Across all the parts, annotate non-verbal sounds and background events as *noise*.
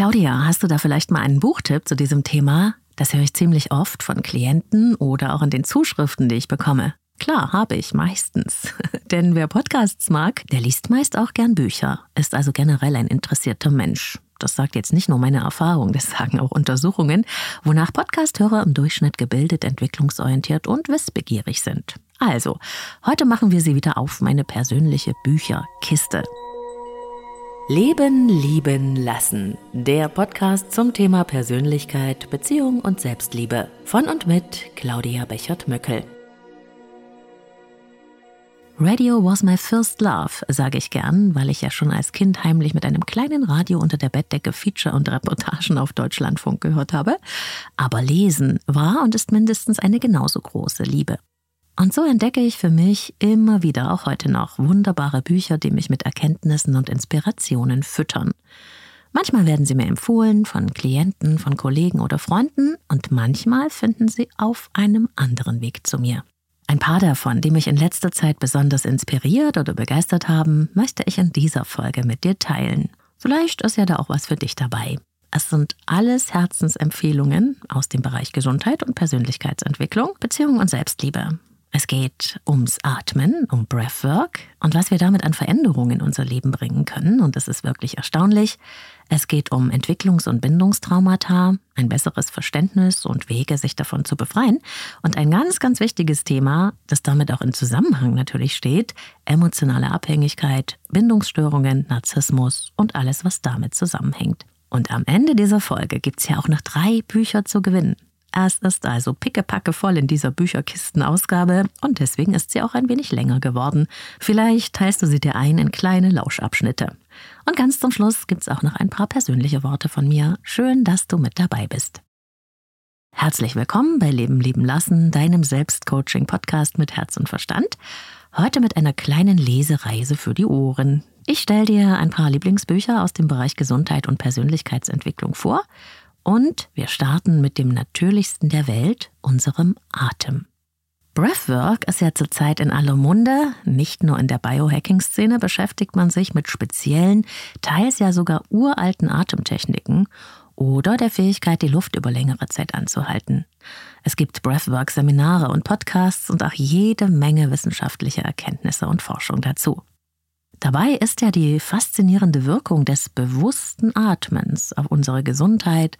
Claudia, hast du da vielleicht mal einen Buchtipp zu diesem Thema? Das höre ich ziemlich oft von Klienten oder auch in den Zuschriften, die ich bekomme. Klar, habe ich meistens. *laughs* Denn wer Podcasts mag, der liest meist auch gern Bücher, ist also generell ein interessierter Mensch. Das sagt jetzt nicht nur meine Erfahrung, das sagen auch Untersuchungen, wonach Podcasthörer im Durchschnitt gebildet, entwicklungsorientiert und wissbegierig sind. Also, heute machen wir sie wieder auf, meine persönliche Bücherkiste. Leben, lieben, lassen. Der Podcast zum Thema Persönlichkeit, Beziehung und Selbstliebe. Von und mit Claudia Bechert-Möckel. Radio was my first love, sage ich gern, weil ich ja schon als Kind heimlich mit einem kleinen Radio unter der Bettdecke Feature und Reportagen auf Deutschlandfunk gehört habe. Aber Lesen war und ist mindestens eine genauso große Liebe. Und so entdecke ich für mich immer wieder, auch heute noch, wunderbare Bücher, die mich mit Erkenntnissen und Inspirationen füttern. Manchmal werden sie mir empfohlen von Klienten, von Kollegen oder Freunden und manchmal finden sie auf einem anderen Weg zu mir. Ein paar davon, die mich in letzter Zeit besonders inspiriert oder begeistert haben, möchte ich in dieser Folge mit dir teilen. Vielleicht ist ja da auch was für dich dabei. Es sind alles Herzensempfehlungen aus dem Bereich Gesundheit und Persönlichkeitsentwicklung, Beziehung und Selbstliebe. Es geht ums Atmen, um Breathwork und was wir damit an Veränderungen in unser Leben bringen können. Und das ist wirklich erstaunlich. Es geht um Entwicklungs- und Bindungstraumata, ein besseres Verständnis und Wege, sich davon zu befreien. Und ein ganz, ganz wichtiges Thema, das damit auch in Zusammenhang natürlich steht, emotionale Abhängigkeit, Bindungsstörungen, Narzissmus und alles, was damit zusammenhängt. Und am Ende dieser Folge gibt es ja auch noch drei Bücher zu gewinnen. Es ist also pickepacke voll in dieser Bücherkistenausgabe und deswegen ist sie auch ein wenig länger geworden. Vielleicht teilst du sie dir ein in kleine Lauschabschnitte. Und ganz zum Schluss gibt's auch noch ein paar persönliche Worte von mir. Schön, dass du mit dabei bist. Herzlich willkommen bei Leben lieben lassen, deinem Selbstcoaching-Podcast mit Herz und Verstand. Heute mit einer kleinen Lesereise für die Ohren. Ich stelle dir ein paar Lieblingsbücher aus dem Bereich Gesundheit und Persönlichkeitsentwicklung vor und wir starten mit dem natürlichsten der Welt, unserem Atem. Breathwork ist ja zurzeit in aller Munde. Nicht nur in der Biohacking-Szene beschäftigt man sich mit speziellen, teils ja sogar uralten Atemtechniken oder der Fähigkeit, die Luft über längere Zeit anzuhalten. Es gibt Breathwork-Seminare und Podcasts und auch jede Menge wissenschaftliche Erkenntnisse und Forschung dazu. Dabei ist ja die faszinierende Wirkung des bewussten Atmens auf unsere Gesundheit,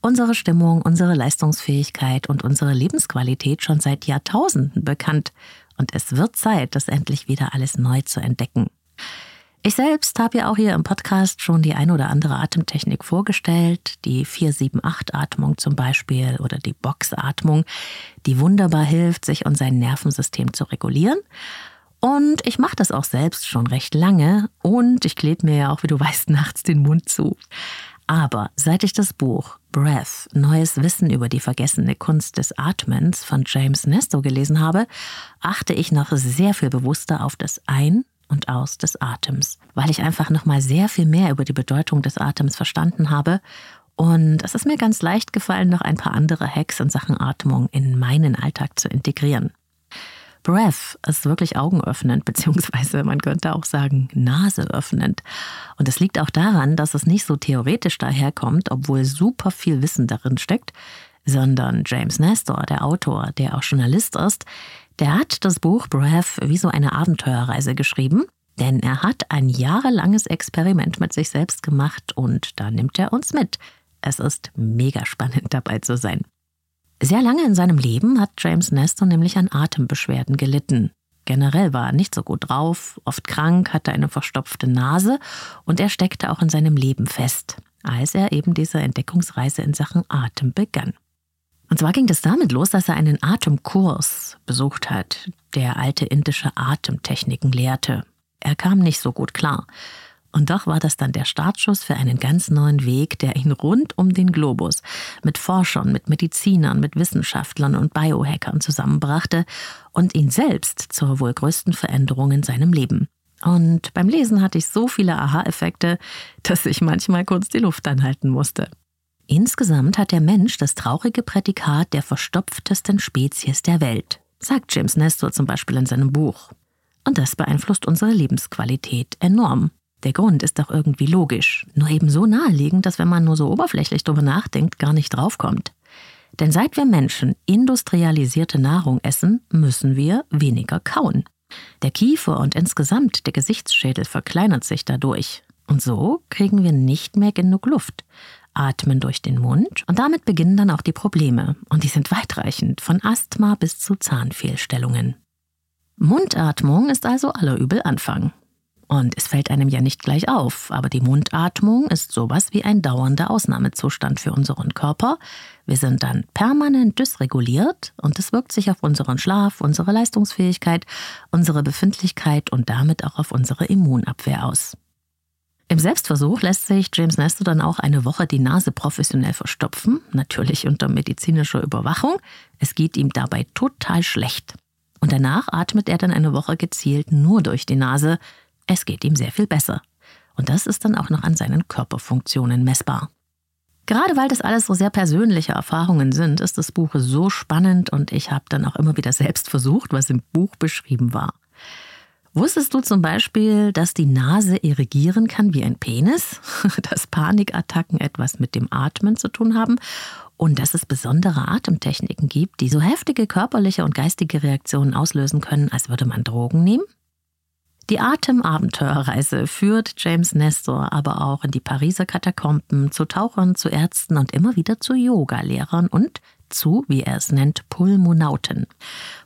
unsere Stimmung, unsere Leistungsfähigkeit und unsere Lebensqualität schon seit Jahrtausenden bekannt. Und es wird Zeit, das endlich wieder alles neu zu entdecken. Ich selbst habe ja auch hier im Podcast schon die ein oder andere Atemtechnik vorgestellt, die 478-Atmung zum Beispiel oder die Boxatmung, die wunderbar hilft, sich und sein Nervensystem zu regulieren. Und ich mache das auch selbst schon recht lange und ich klebe mir ja auch, wie du weißt, *laughs* nachts den Mund zu. Aber seit ich das Buch Breath, Neues Wissen über die vergessene Kunst des Atmens von James Nesto gelesen habe, achte ich noch sehr viel bewusster auf das Ein- und Aus des Atems, weil ich einfach noch mal sehr viel mehr über die Bedeutung des Atems verstanden habe und es ist mir ganz leicht gefallen, noch ein paar andere Hacks in Sachen Atmung in meinen Alltag zu integrieren. Breath ist wirklich augenöffnend, *laughs* beziehungsweise man könnte auch sagen naseöffnend. Und es liegt auch daran, dass es nicht so theoretisch daherkommt, obwohl super viel Wissen darin steckt, sondern James Nestor, der Autor, der auch Journalist ist, der hat das Buch Breath wie so eine Abenteuerreise geschrieben, denn er hat ein jahrelanges Experiment mit sich selbst gemacht und da nimmt er uns mit. Es ist mega spannend dabei zu sein. Sehr lange in seinem Leben hat James Nestor nämlich an Atembeschwerden gelitten. Generell war er nicht so gut drauf, oft krank, hatte eine verstopfte Nase und er steckte auch in seinem Leben fest, als er eben diese Entdeckungsreise in Sachen Atem begann. Und zwar ging es damit los, dass er einen Atemkurs besucht hat, der alte indische Atemtechniken lehrte. Er kam nicht so gut klar. Und doch war das dann der Startschuss für einen ganz neuen Weg, der ihn rund um den Globus mit Forschern, mit Medizinern, mit Wissenschaftlern und Biohackern zusammenbrachte und ihn selbst zur wohl größten Veränderung in seinem Leben. Und beim Lesen hatte ich so viele Aha-Effekte, dass ich manchmal kurz die Luft anhalten musste. Insgesamt hat der Mensch das traurige Prädikat der verstopftesten Spezies der Welt, sagt James Nestor zum Beispiel in seinem Buch. Und das beeinflusst unsere Lebensqualität enorm. Der Grund ist doch irgendwie logisch, nur eben so naheliegend, dass wenn man nur so oberflächlich drüber nachdenkt, gar nicht draufkommt. Denn seit wir Menschen industrialisierte Nahrung essen, müssen wir weniger kauen. Der Kiefer und insgesamt der Gesichtsschädel verkleinert sich dadurch. Und so kriegen wir nicht mehr genug Luft, atmen durch den Mund und damit beginnen dann auch die Probleme. Und die sind weitreichend, von Asthma bis zu Zahnfehlstellungen. Mundatmung ist also aller Übel Anfang. Und es fällt einem ja nicht gleich auf, aber die Mundatmung ist sowas wie ein dauernder Ausnahmezustand für unseren Körper. Wir sind dann permanent dysreguliert und es wirkt sich auf unseren Schlaf, unsere Leistungsfähigkeit, unsere Befindlichkeit und damit auch auf unsere Immunabwehr aus. Im Selbstversuch lässt sich James Nestor dann auch eine Woche die Nase professionell verstopfen, natürlich unter medizinischer Überwachung. Es geht ihm dabei total schlecht. Und danach atmet er dann eine Woche gezielt nur durch die Nase, es geht ihm sehr viel besser. Und das ist dann auch noch an seinen Körperfunktionen messbar. Gerade weil das alles so sehr persönliche Erfahrungen sind, ist das Buch so spannend und ich habe dann auch immer wieder selbst versucht, was im Buch beschrieben war. Wusstest du zum Beispiel, dass die Nase irrigieren kann wie ein Penis, *laughs* dass Panikattacken etwas mit dem Atmen zu tun haben und dass es besondere Atemtechniken gibt, die so heftige körperliche und geistige Reaktionen auslösen können, als würde man Drogen nehmen? Die Atemabenteuerreise führt James Nestor aber auch in die Pariser Katakomben, zu Tauchern, zu Ärzten und immer wieder zu Yogalehrern und zu, wie er es nennt, Pulmonauten.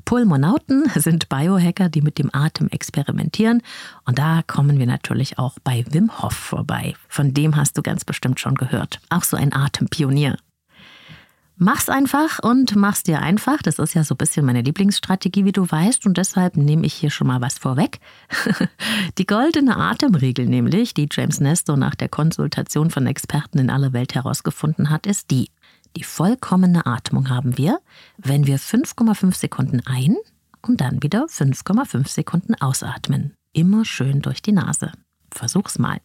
Pulmonauten sind Biohacker, die mit dem Atem experimentieren. Und da kommen wir natürlich auch bei Wim Hof vorbei. Von dem hast du ganz bestimmt schon gehört. Auch so ein Atempionier. Mach's einfach und mach's dir einfach. Das ist ja so ein bisschen meine Lieblingsstrategie, wie du weißt. Und deshalb nehme ich hier schon mal was vorweg. *laughs* die goldene Atemregel nämlich, die James Nestor nach der Konsultation von Experten in aller Welt herausgefunden hat, ist die. Die vollkommene Atmung haben wir, wenn wir 5,5 Sekunden ein und dann wieder 5,5 Sekunden ausatmen. Immer schön durch die Nase. Versuch's mal.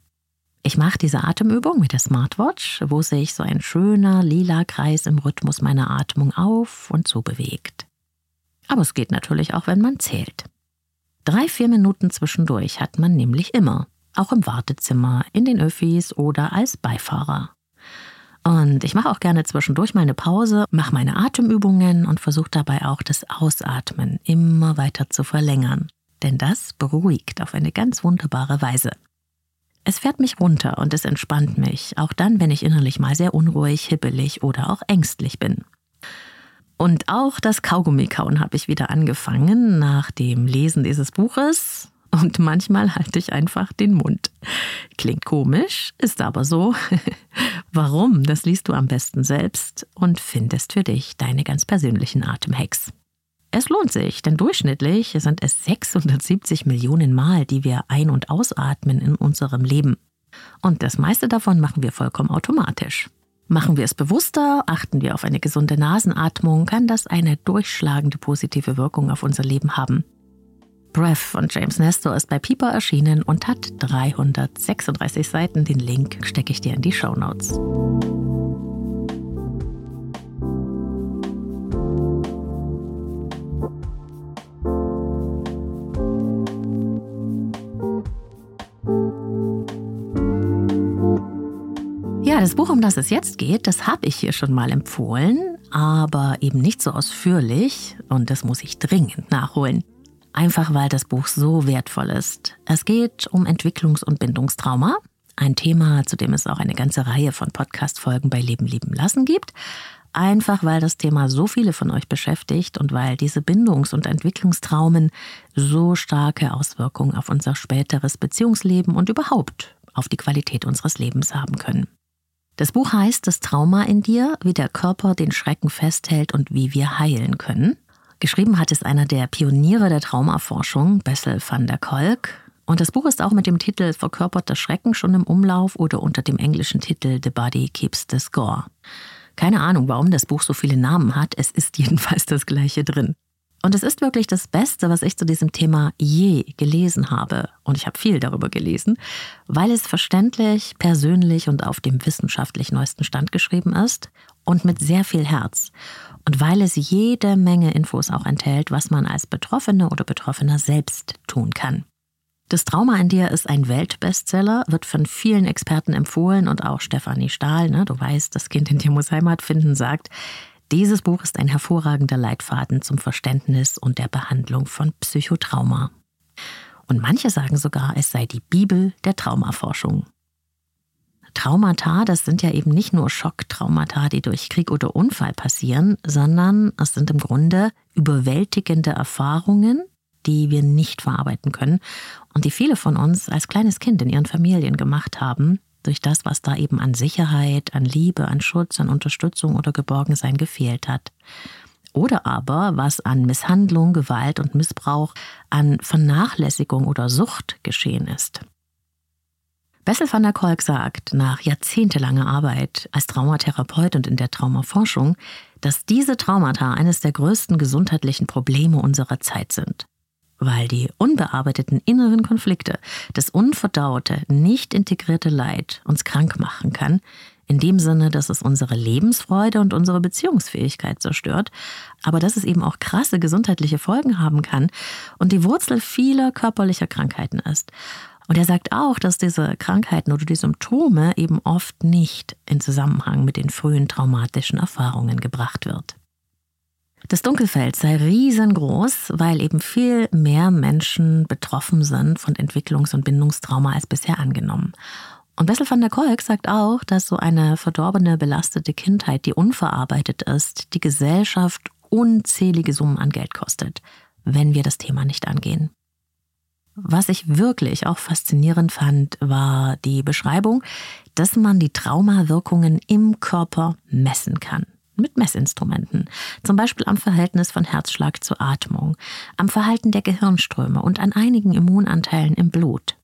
Ich mache diese Atemübung mit der Smartwatch, wo sich so ein schöner lila Kreis im Rhythmus meiner Atmung auf und zu bewegt. Aber es geht natürlich auch, wenn man zählt. Drei, vier Minuten zwischendurch hat man nämlich immer, auch im Wartezimmer, in den Öffis oder als Beifahrer. Und ich mache auch gerne zwischendurch mal eine Pause, mache meine Atemübungen und versuche dabei auch das Ausatmen immer weiter zu verlängern. Denn das beruhigt auf eine ganz wunderbare Weise. Es fährt mich runter und es entspannt mich, auch dann, wenn ich innerlich mal sehr unruhig, hibbelig oder auch ängstlich bin. Und auch das Kaugummikauen habe ich wieder angefangen nach dem Lesen dieses Buches. Und manchmal halte ich einfach den Mund. Klingt komisch, ist aber so. *laughs* Warum? Das liest du am besten selbst und findest für dich deine ganz persönlichen Atemhacks. Es lohnt sich, denn durchschnittlich sind es 670 Millionen Mal, die wir ein- und ausatmen in unserem Leben. Und das meiste davon machen wir vollkommen automatisch. Machen wir es bewusster, achten wir auf eine gesunde Nasenatmung, kann das eine durchschlagende positive Wirkung auf unser Leben haben. Breath von James Nestor ist bei Piper erschienen und hat 336 Seiten. Den Link stecke ich dir in die Show Notes. Ja, das Buch, um das es jetzt geht, das habe ich hier schon mal empfohlen, aber eben nicht so ausführlich und das muss ich dringend nachholen. Einfach weil das Buch so wertvoll ist. Es geht um Entwicklungs- und Bindungstrauma, ein Thema, zu dem es auch eine ganze Reihe von Podcast-Folgen bei Leben lieben lassen gibt. Einfach weil das Thema so viele von euch beschäftigt und weil diese Bindungs- und Entwicklungstraumen so starke Auswirkungen auf unser späteres Beziehungsleben und überhaupt auf die Qualität unseres Lebens haben können. Das Buch heißt Das Trauma in dir, wie der Körper den Schrecken festhält und wie wir heilen können. Geschrieben hat es einer der Pioniere der Traumaforschung, Bessel van der Kolk. Und das Buch ist auch mit dem Titel Verkörperter Schrecken schon im Umlauf oder unter dem englischen Titel The Body Keeps the Score. Keine Ahnung, warum das Buch so viele Namen hat, es ist *laughs* jedenfalls das gleiche drin. Und es ist wirklich das Beste, was ich zu diesem Thema je gelesen habe. Und ich habe viel darüber gelesen, weil es verständlich, persönlich und auf dem wissenschaftlich neuesten Stand geschrieben ist und mit sehr viel Herz. Und weil es jede Menge Infos auch enthält, was man als Betroffene oder Betroffener selbst tun kann. Das Trauma in dir ist ein Weltbestseller, wird von vielen Experten empfohlen und auch Stefanie Stahl, ne, du weißt, das Kind in dir muss Heimat finden, sagt, dieses Buch ist ein hervorragender Leitfaden zum Verständnis und der Behandlung von Psychotrauma. Und manche sagen sogar, es sei die Bibel der Traumaforschung. Traumata, das sind ja eben nicht nur Schocktraumata, die durch Krieg oder Unfall passieren, sondern es sind im Grunde überwältigende Erfahrungen, die wir nicht verarbeiten können und die viele von uns als kleines Kind in ihren Familien gemacht haben, durch das, was da eben an Sicherheit, an Liebe, an Schutz, an Unterstützung oder Geborgensein gefehlt hat. Oder aber was an Misshandlung, Gewalt und Missbrauch, an Vernachlässigung oder Sucht geschehen ist. Bessel van der Kolk sagt, nach jahrzehntelanger Arbeit als Traumatherapeut und in der Traumaforschung, dass diese Traumata eines der größten gesundheitlichen Probleme unserer Zeit sind weil die unbearbeiteten inneren Konflikte, das unverdaute, nicht integrierte Leid uns krank machen kann, in dem Sinne, dass es unsere Lebensfreude und unsere Beziehungsfähigkeit zerstört, aber dass es eben auch krasse gesundheitliche Folgen haben kann und die Wurzel vieler körperlicher Krankheiten ist. Und er sagt auch, dass diese Krankheiten oder die Symptome eben oft nicht in Zusammenhang mit den frühen traumatischen Erfahrungen gebracht wird. Das Dunkelfeld sei riesengroß, weil eben viel mehr Menschen betroffen sind von Entwicklungs- und Bindungstrauma als bisher angenommen. Und Bessel van der Kolk sagt auch, dass so eine verdorbene, belastete Kindheit, die unverarbeitet ist, die Gesellschaft unzählige Summen an Geld kostet, wenn wir das Thema nicht angehen. Was ich wirklich auch faszinierend fand, war die Beschreibung, dass man die Traumawirkungen im Körper messen kann mit Messinstrumenten, zum Beispiel am Verhältnis von Herzschlag zu Atmung, am Verhalten der Gehirnströme und an einigen Immunanteilen im Blut.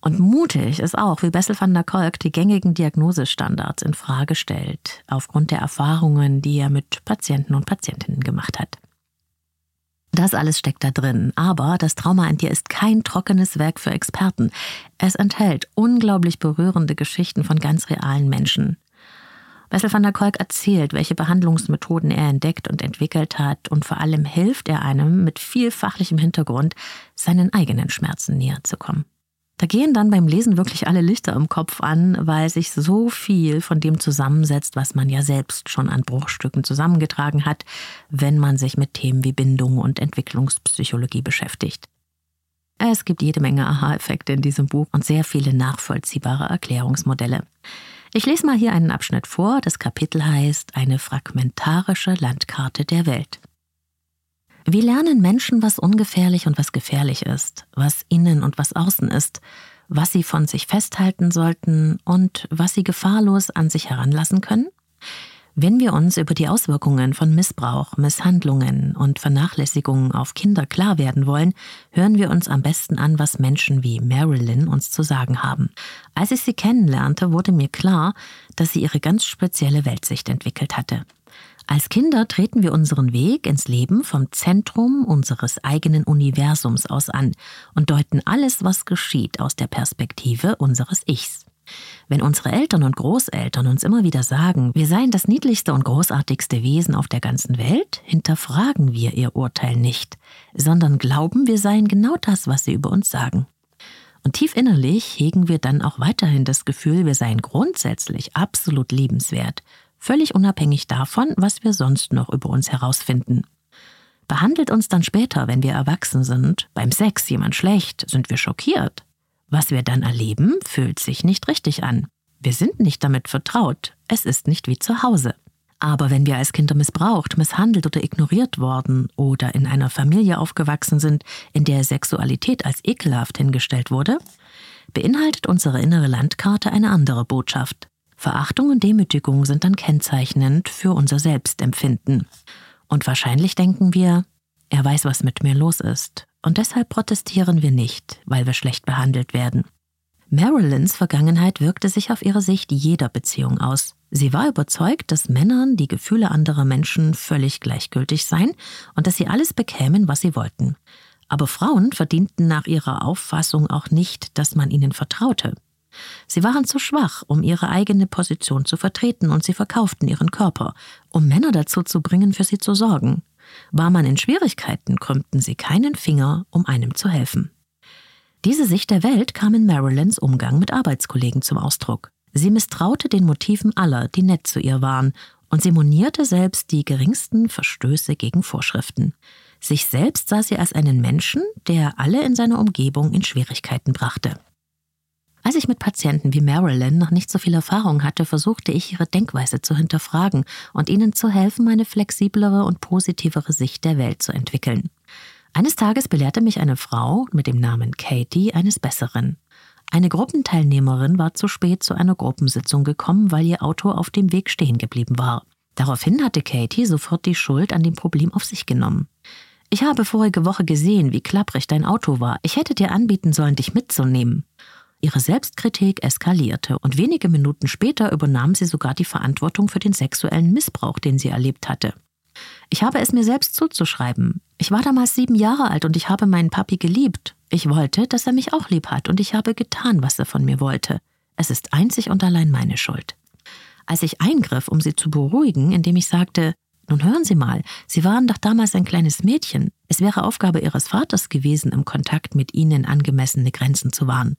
Und mutig ist auch, wie Bessel van der Kolk die gängigen Diagnosestandards in Frage stellt, aufgrund der Erfahrungen, die er mit Patienten und Patientinnen gemacht hat. Das alles steckt da drin, aber das Trauma in dir ist kein trockenes Werk für Experten. Es enthält unglaublich berührende Geschichten von ganz realen Menschen. Wessel van der Kolk erzählt, welche Behandlungsmethoden er entdeckt und entwickelt hat und vor allem hilft er einem mit viel fachlichem Hintergrund, seinen eigenen Schmerzen näher zu kommen. Da gehen dann beim Lesen wirklich alle Lichter im Kopf an, weil sich so viel von dem zusammensetzt, was man ja selbst schon an Bruchstücken zusammengetragen hat, wenn man sich mit Themen wie Bindung und Entwicklungspsychologie beschäftigt. Es gibt jede Menge Aha-Effekte in diesem Buch und sehr viele nachvollziehbare Erklärungsmodelle. Ich lese mal hier einen Abschnitt vor. Das Kapitel heißt Eine fragmentarische Landkarte der Welt. Wie lernen Menschen, was ungefährlich und was gefährlich ist, was innen und was außen ist, was sie von sich festhalten sollten und was sie gefahrlos an sich heranlassen können? Wenn wir uns über die Auswirkungen von Missbrauch, Misshandlungen und Vernachlässigungen auf Kinder klar werden wollen, hören wir uns am besten an, was Menschen wie Marilyn uns zu sagen haben. Als ich sie kennenlernte, wurde mir klar, dass sie ihre ganz spezielle Weltsicht entwickelt hatte. Als Kinder treten wir unseren Weg ins Leben vom Zentrum unseres eigenen Universums aus an und deuten alles, was geschieht, aus der Perspektive unseres Ichs. Wenn unsere Eltern und Großeltern uns immer wieder sagen, wir seien das niedlichste und großartigste Wesen auf der ganzen Welt, hinterfragen wir ihr Urteil nicht, sondern glauben, wir seien genau das, was sie über uns sagen. Und tief innerlich hegen wir dann auch weiterhin das Gefühl, wir seien grundsätzlich absolut liebenswert, völlig unabhängig davon, was wir sonst noch über uns herausfinden. Behandelt uns dann später, wenn wir erwachsen sind, beim Sex jemand schlecht, sind wir schockiert. Was wir dann erleben, fühlt sich nicht richtig an. Wir sind nicht damit vertraut. Es ist nicht wie zu Hause. Aber wenn wir als Kinder missbraucht, misshandelt oder ignoriert worden oder in einer Familie aufgewachsen sind, in der Sexualität als ekelhaft hingestellt wurde, beinhaltet unsere innere Landkarte eine andere Botschaft. Verachtung und Demütigung sind dann kennzeichnend für unser Selbstempfinden. Und wahrscheinlich denken wir, er weiß, was mit mir los ist. Und deshalb protestieren wir nicht, weil wir schlecht behandelt werden. Marilyns Vergangenheit wirkte sich auf ihre Sicht jeder Beziehung aus. Sie war überzeugt, dass Männern die Gefühle anderer Menschen völlig gleichgültig seien und dass sie alles bekämen, was sie wollten. Aber Frauen verdienten nach ihrer Auffassung auch nicht, dass man ihnen vertraute. Sie waren zu schwach, um ihre eigene Position zu vertreten, und sie verkauften ihren Körper, um Männer dazu zu bringen, für sie zu sorgen. War man in Schwierigkeiten, krümmten sie keinen Finger, um einem zu helfen. Diese Sicht der Welt kam in Marilyns Umgang mit Arbeitskollegen zum Ausdruck. Sie misstraute den Motiven aller, die nett zu ihr waren, und sie monierte selbst die geringsten Verstöße gegen Vorschriften. Sich selbst sah sie als einen Menschen, der alle in seiner Umgebung in Schwierigkeiten brachte. Als ich mit Patienten wie Marilyn noch nicht so viel Erfahrung hatte, versuchte ich, ihre Denkweise zu hinterfragen und ihnen zu helfen, eine flexiblere und positivere Sicht der Welt zu entwickeln. Eines Tages belehrte mich eine Frau mit dem Namen Katie eines Besseren. Eine Gruppenteilnehmerin war zu spät zu einer Gruppensitzung gekommen, weil ihr Auto auf dem Weg stehen geblieben war. Daraufhin hatte Katie sofort die Schuld an dem Problem auf sich genommen. Ich habe vorige Woche gesehen, wie klapprig dein Auto war. Ich hätte dir anbieten sollen, dich mitzunehmen. Ihre Selbstkritik eskalierte und wenige Minuten später übernahm sie sogar die Verantwortung für den sexuellen Missbrauch, den sie erlebt hatte. Ich habe es mir selbst zuzuschreiben. Ich war damals sieben Jahre alt und ich habe meinen Papi geliebt. Ich wollte, dass er mich auch lieb hat und ich habe getan, was er von mir wollte. Es ist einzig und allein meine Schuld. Als ich eingriff, um sie zu beruhigen, indem ich sagte, nun hören Sie mal, Sie waren doch damals ein kleines Mädchen. Es wäre Aufgabe Ihres Vaters gewesen, im Kontakt mit Ihnen angemessene Grenzen zu wahren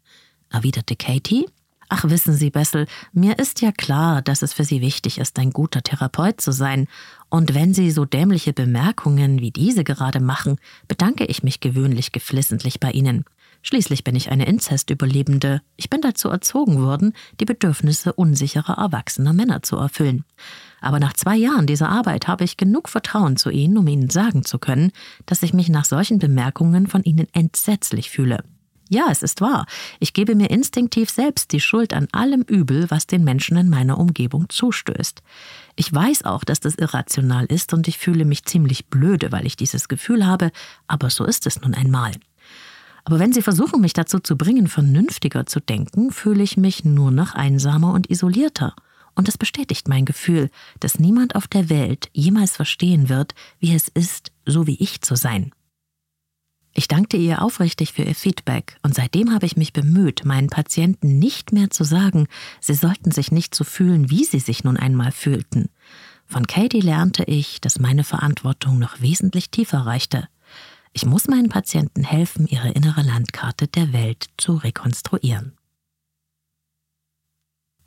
erwiderte Katie. Ach, wissen Sie, Bessel, mir ist ja klar, dass es für Sie wichtig ist, ein guter Therapeut zu sein. Und wenn Sie so dämliche Bemerkungen wie diese gerade machen, bedanke ich mich gewöhnlich geflissentlich bei Ihnen. Schließlich bin ich eine Inzestüberlebende. Ich bin dazu erzogen worden, die Bedürfnisse unsicherer erwachsener Männer zu erfüllen. Aber nach zwei Jahren dieser Arbeit habe ich genug Vertrauen zu Ihnen, um Ihnen sagen zu können, dass ich mich nach solchen Bemerkungen von Ihnen entsetzlich fühle. Ja, es ist wahr. Ich gebe mir instinktiv selbst die Schuld an allem Übel, was den Menschen in meiner Umgebung zustößt. Ich weiß auch, dass das irrational ist und ich fühle mich ziemlich blöde, weil ich dieses Gefühl habe, aber so ist es nun einmal. Aber wenn Sie versuchen, mich dazu zu bringen, vernünftiger zu denken, fühle ich mich nur noch einsamer und isolierter. Und es bestätigt mein Gefühl, dass niemand auf der Welt jemals verstehen wird, wie es ist, so wie ich zu sein. Ich dankte ihr aufrichtig für ihr Feedback und seitdem habe ich mich bemüht, meinen Patienten nicht mehr zu sagen, sie sollten sich nicht so fühlen, wie sie sich nun einmal fühlten. Von Katie lernte ich, dass meine Verantwortung noch wesentlich tiefer reichte. Ich muss meinen Patienten helfen, ihre innere Landkarte der Welt zu rekonstruieren.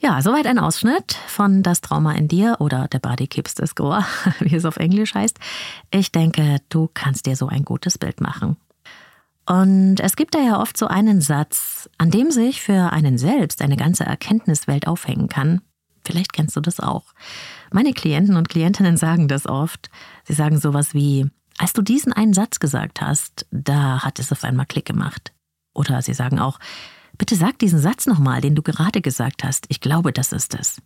Ja, soweit ein Ausschnitt von Das Trauma in dir oder The Body Keeps the Score, *laughs* wie es auf Englisch heißt. Ich denke, du kannst dir so ein gutes Bild machen. Und es gibt da ja oft so einen Satz, an dem sich für einen selbst eine ganze Erkenntniswelt aufhängen kann. Vielleicht kennst du das auch. Meine Klienten und Klientinnen sagen das oft. Sie sagen sowas wie, als du diesen einen Satz gesagt hast, da hat es auf einmal Klick gemacht. Oder sie sagen auch, bitte sag diesen Satz nochmal, den du gerade gesagt hast. Ich glaube, das ist es.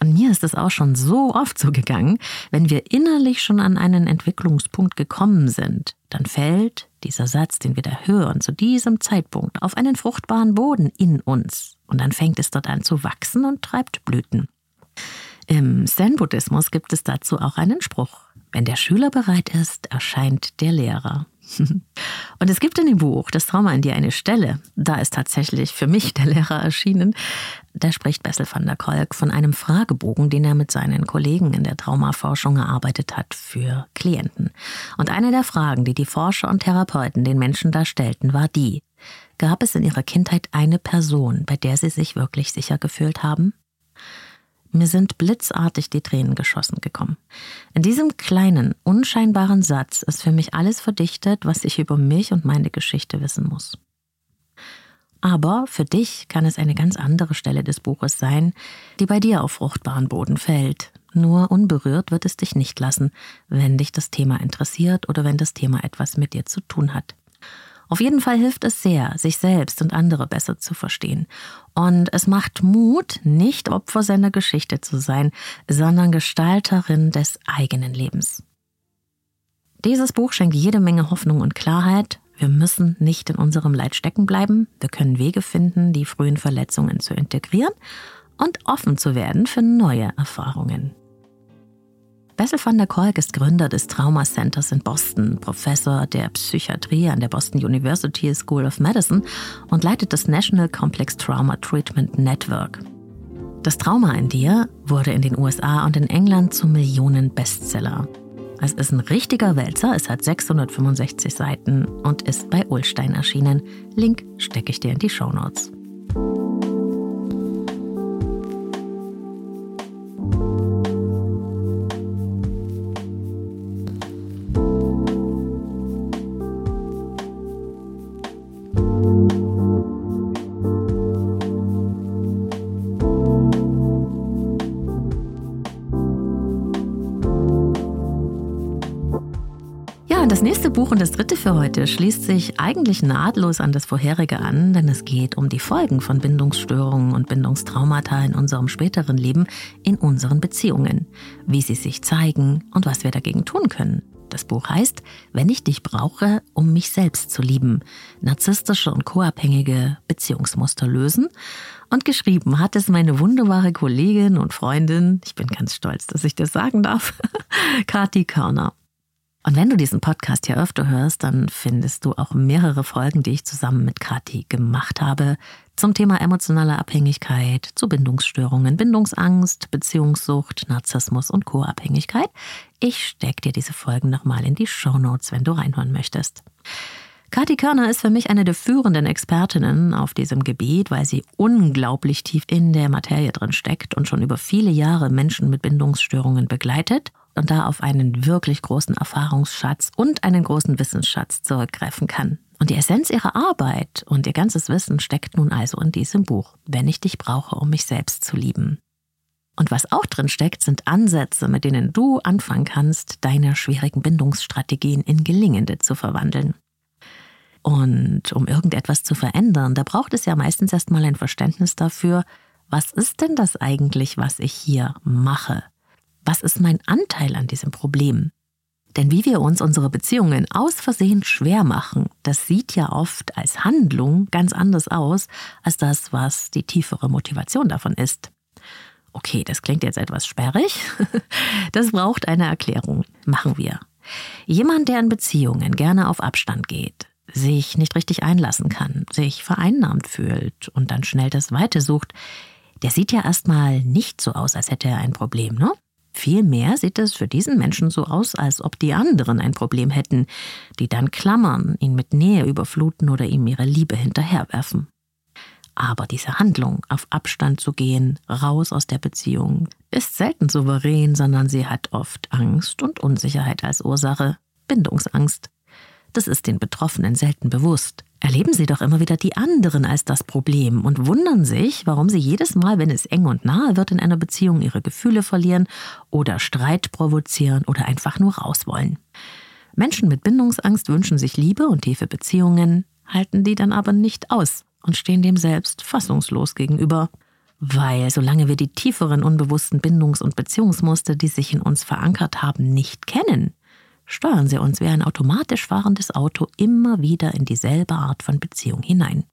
Und mir ist es auch schon so oft so gegangen, wenn wir innerlich schon an einen Entwicklungspunkt gekommen sind, dann fällt dieser Satz, den wir da hören, zu diesem Zeitpunkt auf einen fruchtbaren Boden in uns. Und dann fängt es dort an zu wachsen und treibt Blüten. Im Zen-Buddhismus gibt es dazu auch einen Spruch. Wenn der Schüler bereit ist, erscheint der Lehrer. *laughs* Und es gibt in dem Buch Das Trauma in dir eine Stelle, da ist tatsächlich für mich der Lehrer erschienen. Da spricht Bessel van der Kolk von einem Fragebogen, den er mit seinen Kollegen in der Traumaforschung erarbeitet hat für Klienten. Und eine der Fragen, die die Forscher und Therapeuten den Menschen da stellten, war die, gab es in ihrer Kindheit eine Person, bei der sie sich wirklich sicher gefühlt haben? Mir sind blitzartig die Tränen geschossen gekommen. In diesem kleinen, unscheinbaren Satz ist für mich alles verdichtet, was ich über mich und meine Geschichte wissen muss. Aber für dich kann es eine ganz andere Stelle des Buches sein, die bei dir auf fruchtbaren Boden fällt. Nur unberührt wird es dich nicht lassen, wenn dich das Thema interessiert oder wenn das Thema etwas mit dir zu tun hat. Auf jeden Fall hilft es sehr, sich selbst und andere besser zu verstehen. Und es macht Mut, nicht Opfer seiner Geschichte zu sein, sondern Gestalterin des eigenen Lebens. Dieses Buch schenkt jede Menge Hoffnung und Klarheit. Wir müssen nicht in unserem Leid stecken bleiben. Wir können Wege finden, die frühen Verletzungen zu integrieren und offen zu werden für neue Erfahrungen. Bessel van der Kolk ist Gründer des Trauma Centers in Boston, Professor der Psychiatrie an der Boston University School of Medicine und leitet das National Complex Trauma Treatment Network. Das Trauma in dir wurde in den USA und in England zum Millionen-Bestseller. Es ist ein richtiger Wälzer, es hat 665 Seiten und ist bei Ulstein erschienen. Link stecke ich dir in die Show Notes. Buch und das dritte für heute schließt sich eigentlich nahtlos an das vorherige an, denn es geht um die Folgen von Bindungsstörungen und Bindungstraumata in unserem späteren Leben, in unseren Beziehungen, wie sie sich zeigen und was wir dagegen tun können. Das Buch heißt Wenn ich dich brauche, um mich selbst zu lieben. Narzisstische und co-abhängige Beziehungsmuster lösen. Und geschrieben hat es meine wunderbare Kollegin und Freundin, ich bin ganz stolz, dass ich das sagen darf, *laughs* Kati Körner. Und wenn du diesen Podcast hier öfter hörst, dann findest du auch mehrere Folgen, die ich zusammen mit Kathi gemacht habe zum Thema emotionale Abhängigkeit, zu Bindungsstörungen, Bindungsangst, Beziehungssucht, Narzissmus und Co-Abhängigkeit. Ich stecke dir diese Folgen nochmal in die Show Notes, wenn du reinhören möchtest. Kathi Körner ist für mich eine der führenden Expertinnen auf diesem Gebiet, weil sie unglaublich tief in der Materie drin steckt und schon über viele Jahre Menschen mit Bindungsstörungen begleitet und da auf einen wirklich großen Erfahrungsschatz und einen großen Wissensschatz zurückgreifen kann. Und die Essenz ihrer Arbeit und ihr ganzes Wissen steckt nun also in diesem Buch, wenn ich dich brauche, um mich selbst zu lieben. Und was auch drin steckt, sind Ansätze, mit denen du anfangen kannst, deine schwierigen Bindungsstrategien in gelingende zu verwandeln. Und um irgendetwas zu verändern, da braucht es ja meistens erstmal ein Verständnis dafür, was ist denn das eigentlich, was ich hier mache? Was ist mein Anteil an diesem Problem? Denn wie wir uns unsere Beziehungen aus Versehen schwer machen, das sieht ja oft als Handlung ganz anders aus als das, was die tiefere Motivation davon ist. Okay, das klingt jetzt etwas sperrig. *laughs* Das braucht eine Erklärung. Machen wir. Jemand, der in Beziehungen gerne auf Abstand geht, sich nicht richtig einlassen kann, sich vereinnahmt fühlt und dann schnell das Weite sucht, der sieht ja erstmal nicht so aus, als hätte er ein Problem, ne? Vielmehr sieht es für diesen Menschen so aus, als ob die anderen ein Problem hätten, die dann klammern, ihn mit Nähe überfluten oder ihm ihre Liebe hinterherwerfen. Aber diese Handlung, auf Abstand zu gehen, raus aus der Beziehung, ist selten souverän, sondern sie hat oft Angst und Unsicherheit als Ursache, Bindungsangst. Das ist den Betroffenen selten bewusst erleben sie doch immer wieder die anderen als das Problem und wundern sich, warum sie jedes Mal, wenn es eng und nahe wird in einer Beziehung, ihre Gefühle verlieren oder Streit provozieren oder einfach nur raus wollen. Menschen mit Bindungsangst wünschen sich Liebe und tiefe Beziehungen, halten die dann aber nicht aus und stehen dem selbst fassungslos gegenüber. Weil solange wir die tieferen unbewussten Bindungs- und Beziehungsmuster, die sich in uns verankert haben, nicht kennen, steuern sie uns wie ein automatisch fahrendes Auto immer wieder in dieselbe Art von Beziehung hinein.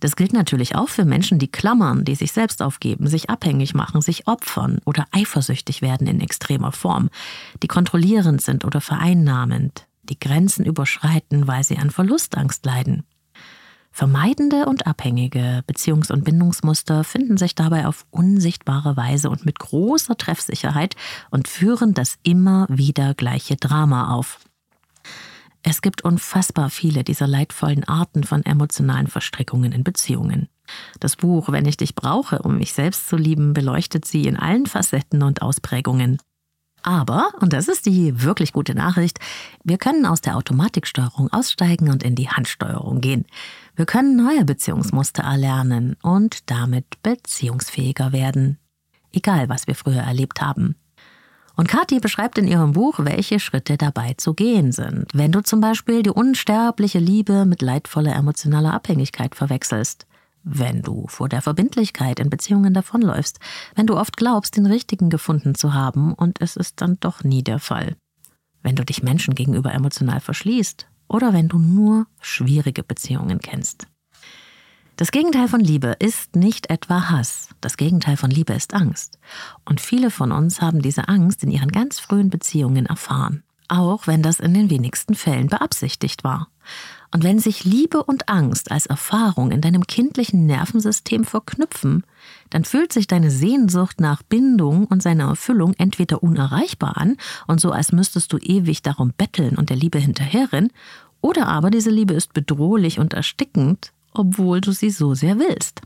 Das gilt natürlich auch für Menschen, die klammern, die sich selbst aufgeben, sich abhängig machen, sich opfern oder eifersüchtig werden in extremer Form, die kontrollierend sind oder vereinnahmend, die Grenzen überschreiten, weil sie an Verlustangst leiden. Vermeidende und abhängige Beziehungs- und Bindungsmuster finden sich dabei auf unsichtbare Weise und mit großer Treffsicherheit und führen das immer wieder gleiche Drama auf. Es gibt unfassbar viele dieser leidvollen Arten von emotionalen Verstrickungen in Beziehungen. Das Buch Wenn ich dich brauche, um mich selbst zu lieben, beleuchtet sie in allen Facetten und Ausprägungen. Aber, und das ist die wirklich gute Nachricht, wir können aus der Automatiksteuerung aussteigen und in die Handsteuerung gehen. Wir können neue Beziehungsmuster erlernen und damit beziehungsfähiger werden. Egal, was wir früher erlebt haben. Und Kathi beschreibt in ihrem Buch, welche Schritte dabei zu gehen sind. Wenn du zum Beispiel die unsterbliche Liebe mit leidvoller emotionaler Abhängigkeit verwechselst. Wenn du vor der Verbindlichkeit in Beziehungen davonläufst. Wenn du oft glaubst, den Richtigen gefunden zu haben und es ist dann doch nie der Fall. Wenn du dich Menschen gegenüber emotional verschließt oder wenn du nur schwierige Beziehungen kennst. Das Gegenteil von Liebe ist nicht etwa Hass. Das Gegenteil von Liebe ist Angst. Und viele von uns haben diese Angst in ihren ganz frühen Beziehungen erfahren. auch wenn das in den wenigsten Fällen beabsichtigt war. Und wenn sich Liebe und Angst als Erfahrung in deinem kindlichen Nervensystem verknüpfen, dann fühlt sich deine Sehnsucht nach Bindung und seiner Erfüllung entweder unerreichbar an und so als müsstest du ewig darum betteln und der Liebe hinterherrennen, oder aber diese Liebe ist bedrohlich und erstickend, obwohl du sie so sehr willst.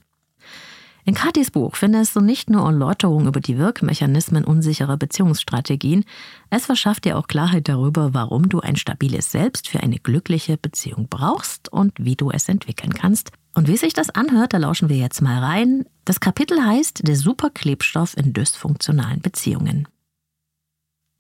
In Katis Buch findest du nicht nur Erläuterungen über die Wirkmechanismen unsicherer Beziehungsstrategien, es verschafft dir auch Klarheit darüber, warum du ein stabiles Selbst für eine glückliche Beziehung brauchst und wie du es entwickeln kannst. Und wie sich das anhört, da lauschen wir jetzt mal rein. Das Kapitel heißt Der Superklebstoff in dysfunktionalen Beziehungen.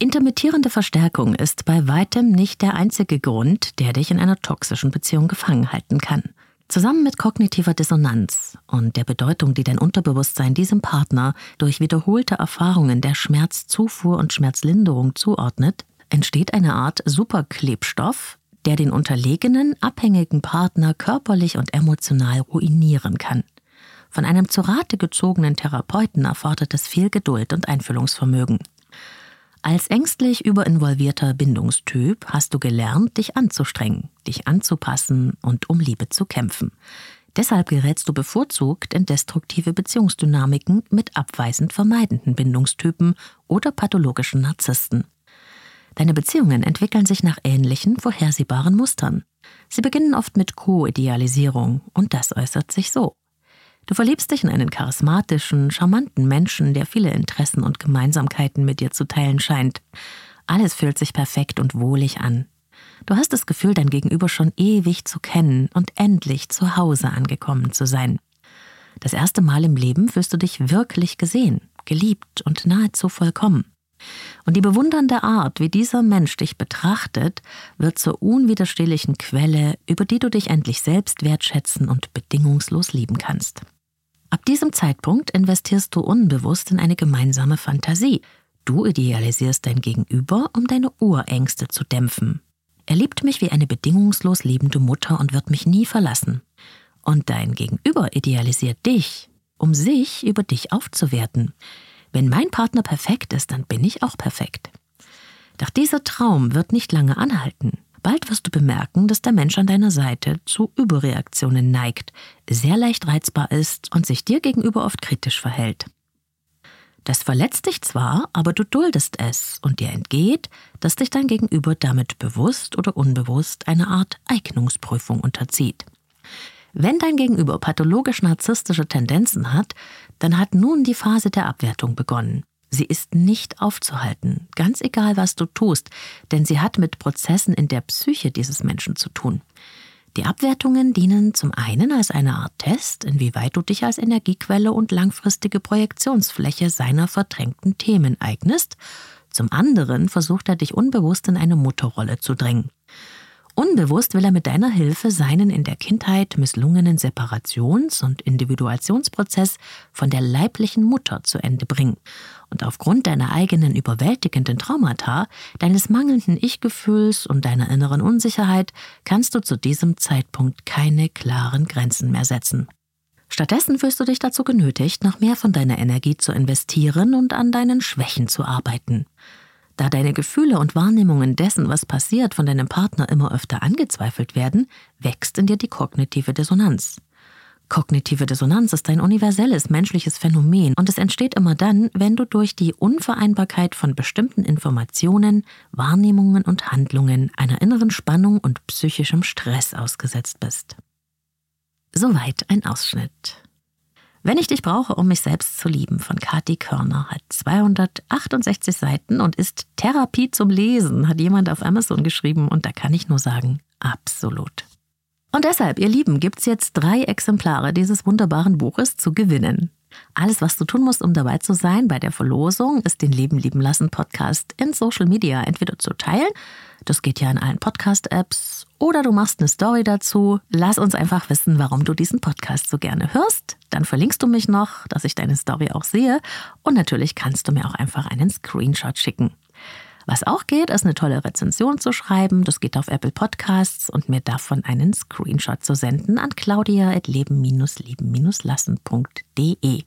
Intermittierende Verstärkung ist bei weitem nicht der einzige Grund, der dich in einer toxischen Beziehung gefangen halten kann. Zusammen mit kognitiver Dissonanz und der Bedeutung, die dein Unterbewusstsein diesem Partner durch wiederholte Erfahrungen der Schmerzzufuhr und Schmerzlinderung zuordnet, entsteht eine Art Superklebstoff, der den unterlegenen, abhängigen Partner körperlich und emotional ruinieren kann. Von einem zu Rate gezogenen Therapeuten erfordert es viel Geduld und Einfühlungsvermögen. Als ängstlich überinvolvierter Bindungstyp hast du gelernt, dich anzustrengen, dich anzupassen und um Liebe zu kämpfen. Deshalb gerätst du bevorzugt in destruktive Beziehungsdynamiken mit abweisend vermeidenden Bindungstypen oder pathologischen Narzissten. Deine Beziehungen entwickeln sich nach ähnlichen, vorhersehbaren Mustern. Sie beginnen oft mit Co-Idealisierung und das äußert sich so. Du verliebst dich in einen charismatischen, charmanten Menschen, der viele Interessen und Gemeinsamkeiten mit dir zu teilen scheint. Alles fühlt sich perfekt und wohlig an. Du hast das Gefühl, dein Gegenüber schon ewig zu kennen und endlich zu Hause angekommen zu sein. Das erste Mal im Leben fühlst du dich wirklich gesehen, geliebt und nahezu vollkommen. Und die bewundernde Art, wie dieser Mensch dich betrachtet, wird zur unwiderstehlichen Quelle, über die du dich endlich selbst wertschätzen und bedingungslos lieben kannst. Ab diesem Zeitpunkt investierst du unbewusst in eine gemeinsame Fantasie. Du idealisierst dein Gegenüber, um deine Urängste zu dämpfen. Er liebt mich wie eine bedingungslos liebende Mutter und wird mich nie verlassen. Und dein Gegenüber idealisiert dich, um sich über dich aufzuwerten. Wenn mein Partner perfekt ist, dann bin ich auch perfekt. Doch dieser Traum wird nicht lange anhalten. Bald wirst du bemerken, dass der Mensch an deiner Seite zu Überreaktionen neigt, sehr leicht reizbar ist und sich dir gegenüber oft kritisch verhält. Das verletzt dich zwar, aber du duldest es und dir entgeht, dass dich dein Gegenüber damit bewusst oder unbewusst eine Art Eignungsprüfung unterzieht. Wenn dein Gegenüber pathologisch narzisstische Tendenzen hat, dann hat nun die Phase der Abwertung begonnen. Sie ist nicht aufzuhalten, ganz egal, was du tust, denn sie hat mit Prozessen in der Psyche dieses Menschen zu tun. Die Abwertungen dienen zum einen als eine Art Test, inwieweit du dich als Energiequelle und langfristige Projektionsfläche seiner verdrängten Themen eignest, zum anderen versucht er dich unbewusst in eine Mutterrolle zu drängen. Unbewusst will er mit deiner Hilfe seinen in der Kindheit misslungenen Separations- und Individuationsprozess von der leiblichen Mutter zu Ende bringen. Und aufgrund deiner eigenen überwältigenden Traumata, deines mangelnden Ich-Gefühls und deiner inneren Unsicherheit kannst du zu diesem Zeitpunkt keine klaren Grenzen mehr setzen. Stattdessen fühlst du dich dazu genötigt, noch mehr von deiner Energie zu investieren und an deinen Schwächen zu arbeiten. Da deine Gefühle und Wahrnehmungen dessen, was passiert, von deinem Partner immer öfter angezweifelt werden, wächst in dir die kognitive Dissonanz. Kognitive Dissonanz ist ein universelles menschliches Phänomen und es entsteht immer dann, wenn du durch die Unvereinbarkeit von bestimmten Informationen, Wahrnehmungen und Handlungen einer inneren Spannung und psychischem Stress ausgesetzt bist. Soweit ein Ausschnitt. Wenn ich dich brauche, um mich selbst zu lieben von Kati Körner hat 268 Seiten und ist Therapie zum Lesen, hat jemand auf Amazon geschrieben und da kann ich nur sagen, absolut. Und deshalb, ihr Lieben, gibt's jetzt drei Exemplare dieses wunderbaren Buches zu gewinnen. Alles, was du tun musst, um dabei zu sein bei der Verlosung, ist den Leben lieben lassen Podcast in Social Media entweder zu teilen, das geht ja in allen Podcast-Apps, oder du machst eine Story dazu. Lass uns einfach wissen, warum du diesen Podcast so gerne hörst. Dann verlinkst du mich noch, dass ich deine Story auch sehe. Und natürlich kannst du mir auch einfach einen Screenshot schicken. Was auch geht, ist eine tolle Rezension zu schreiben. Das geht auf Apple Podcasts und mir davon einen Screenshot zu senden an claudia.leben-lieben-lassen.de.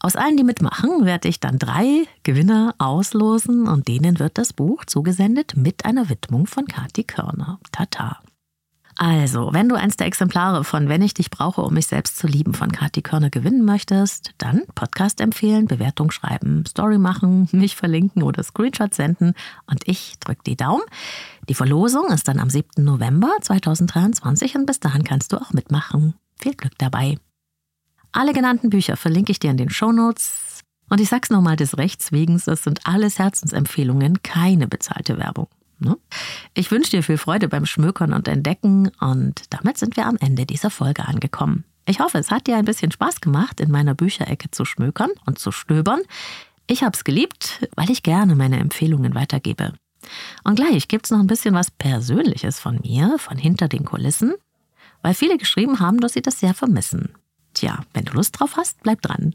Aus allen, die mitmachen, werde ich dann drei Gewinner auslosen und denen wird das Buch zugesendet mit einer Widmung von Kati Körner. Tata. Also, wenn du eins der Exemplare von Wenn ich dich brauche, um mich selbst zu lieben von Kati Körner gewinnen möchtest, dann Podcast empfehlen, Bewertung schreiben, Story machen, mich verlinken oder Screenshot senden und ich drück die Daumen. Die Verlosung ist dann am 7. November 2023 und bis dahin kannst du auch mitmachen. Viel Glück dabei. Alle genannten Bücher verlinke ich dir in den Show Notes. Und ich sag's nochmal des Rechts wegen, das sind alles Herzensempfehlungen, keine bezahlte Werbung. Ne? Ich wünsche dir viel Freude beim Schmökern und Entdecken und damit sind wir am Ende dieser Folge angekommen. Ich hoffe, es hat dir ein bisschen Spaß gemacht, in meiner Bücherecke zu schmökern und zu stöbern. Ich habe es geliebt, weil ich gerne meine Empfehlungen weitergebe. Und gleich gibt es noch ein bisschen was Persönliches von mir, von hinter den Kulissen, weil viele geschrieben haben, dass sie das sehr vermissen. Tja, wenn du Lust drauf hast, bleib dran.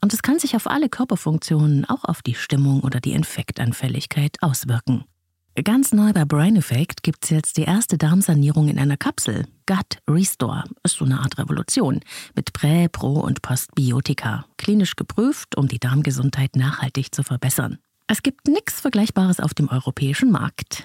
und es kann sich auf alle Körperfunktionen, auch auf die Stimmung oder die Infektanfälligkeit auswirken. Ganz neu bei Brain Effect gibt es jetzt die erste Darmsanierung in einer Kapsel. Gut Restore ist so eine Art Revolution mit Prä-, Pro- und Postbiotika. Klinisch geprüft, um die Darmgesundheit nachhaltig zu verbessern. Es gibt nichts Vergleichbares auf dem europäischen Markt.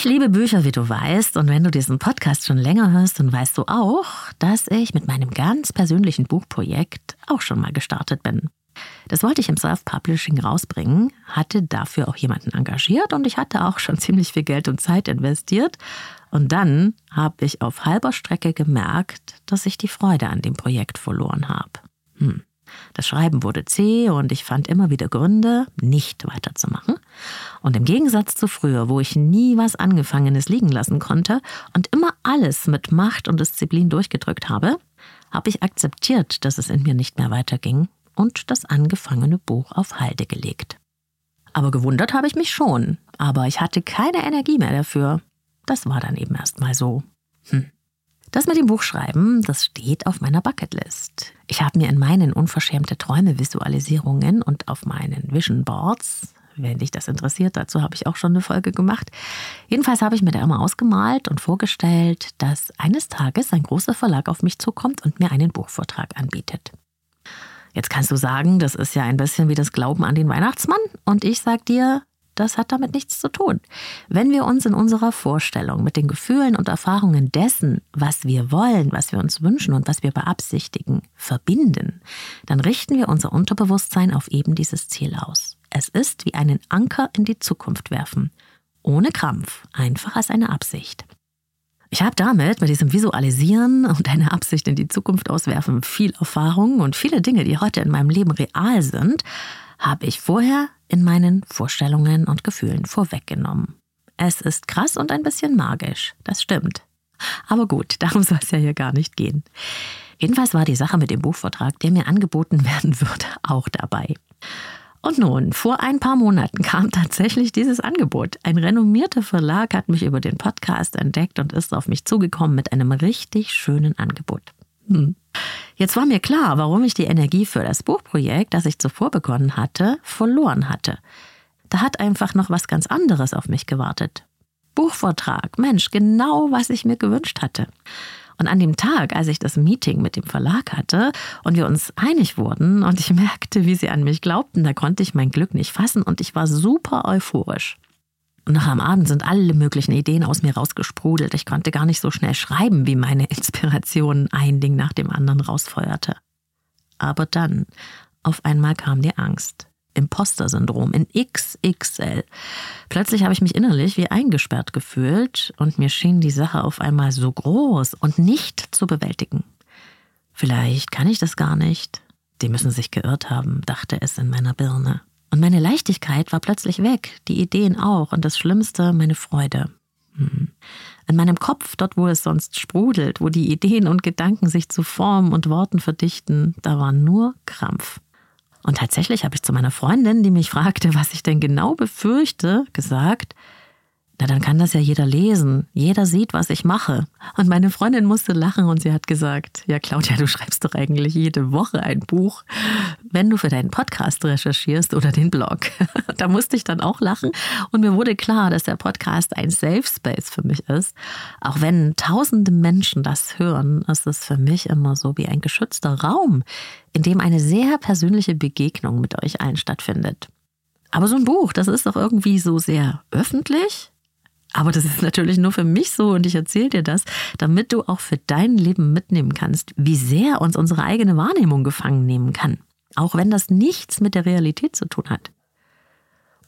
Ich liebe Bücher, wie du weißt, und wenn du diesen Podcast schon länger hörst, dann weißt du auch, dass ich mit meinem ganz persönlichen Buchprojekt auch schon mal gestartet bin. Das wollte ich im Self-Publishing rausbringen, hatte dafür auch jemanden engagiert und ich hatte auch schon *laughs* ziemlich viel Geld und Zeit investiert. Und dann habe ich auf halber Strecke gemerkt, dass ich die Freude an dem Projekt verloren habe. Hm. Das Schreiben wurde zäh und ich fand immer wieder Gründe, nicht weiterzumachen. Und im Gegensatz zu früher, wo ich nie was Angefangenes liegen lassen konnte und immer alles mit Macht und Disziplin durchgedrückt habe, habe ich akzeptiert, dass es in mir nicht mehr weiterging und das angefangene Buch auf Halde gelegt. Aber gewundert habe ich mich schon, aber ich hatte keine Energie mehr dafür. Das war dann eben erst mal so. Hm. Das mit dem Buchschreiben, das steht auf meiner Bucketlist. Ich habe mir in meinen unverschämte Träume Visualisierungen und auf meinen Vision Boards, wenn dich das interessiert, dazu habe ich auch schon eine Folge gemacht. Jedenfalls habe ich mir da immer ausgemalt und vorgestellt, dass eines Tages ein großer Verlag auf mich zukommt und mir einen Buchvortrag anbietet. Jetzt kannst du sagen, das ist ja ein bisschen wie das Glauben an den Weihnachtsmann. Und ich sage dir, das hat damit nichts zu tun. Wenn wir uns in unserer Vorstellung mit den Gefühlen und Erfahrungen dessen, was wir wollen, was wir uns wünschen und was wir beabsichtigen, verbinden, dann richten wir unser Unterbewusstsein auf eben dieses Ziel aus. Es ist wie einen Anker in die Zukunft werfen. Ohne Krampf, einfach als eine Absicht. Ich habe damit, mit diesem Visualisieren und eine Absicht in die Zukunft auswerfen, viel Erfahrung und viele Dinge, die heute in meinem Leben real sind, habe ich vorher in meinen Vorstellungen und Gefühlen vorweggenommen. Es ist krass und ein bisschen magisch, das stimmt. Aber gut, darum *laughs* soll es ja hier gar nicht gehen. Jedenfalls war die Sache mit dem Buchvortrag, der mir angeboten *laughs* werden würde, auch dabei. Und nun, vor ein paar Monaten kam *laughs* tatsächlich dieses Angebot. Ein renommierter Verlag hat mich über den Podcast entdeckt und ist auf mich zugekommen mit einem richtig schönen Angebot. Hm. Jetzt war mir klar, warum ich die Energie für das Buchprojekt, das ich zuvor begonnen hatte, verloren hatte. Da hat einfach noch was ganz anderes auf mich gewartet. Buchvortrag, Mensch, genau was ich mir gewünscht hatte. Und an dem Tag, als ich das Meeting mit dem Verlag hatte und wir uns einig wurden und ich merkte, wie sie an mich glaubten, da konnte ich mein Glück nicht fassen und ich war super euphorisch. Und noch am Abend sind alle möglichen Ideen aus mir rausgesprudelt. Ich konnte gar nicht so schnell schreiben, wie meine *laughs* Inspiration ein Ding nach dem anderen rausfeuerte. Aber dann, auf einmal kam die Angst. Imposter-Syndrom in XXL. Plötzlich habe ich mich innerlich wie eingesperrt gefühlt und mir schien die Sache auf einmal so groß und nicht zu bewältigen. Vielleicht kann ich das gar nicht. Die müssen sich geirrt haben, dachte es in meiner Birne. Und meine Leichtigkeit war plötzlich weg, die Ideen auch und das Schlimmste, meine Freude. Hm. In meinem Kopf, dort wo es sonst sprudelt, wo die Ideen und Gedanken sich zu Formen und Worten verdichten, da war nur Krampf. Und tatsächlich habe ich zu meiner Freundin, die mich fragte, was ich denn genau befürchte, gesagt, na, dann kann das ja jeder lesen. Jeder sieht, was ich mache. Und meine Freundin musste lachen und sie hat gesagt, ja Claudia, du schreibst doch eigentlich jede Woche ein Buch, wenn du für deinen Podcast recherchierst oder den Blog. *laughs* da musste ich dann auch lachen und mir wurde klar, dass der Podcast ein Safe Space für mich ist. Auch wenn tausende Menschen das hören, ist es für mich immer so wie ein geschützter Raum, in dem eine sehr persönliche Begegnung mit euch allen stattfindet. Aber so ein Buch, das ist doch irgendwie so sehr öffentlich aber das ist natürlich nur für mich so und ich erzähle dir das, damit du auch für dein Leben mitnehmen kannst, wie sehr uns unsere eigene Wahrnehmung gefangen nehmen kann. Auch wenn das nichts mit der Realität zu tun hat.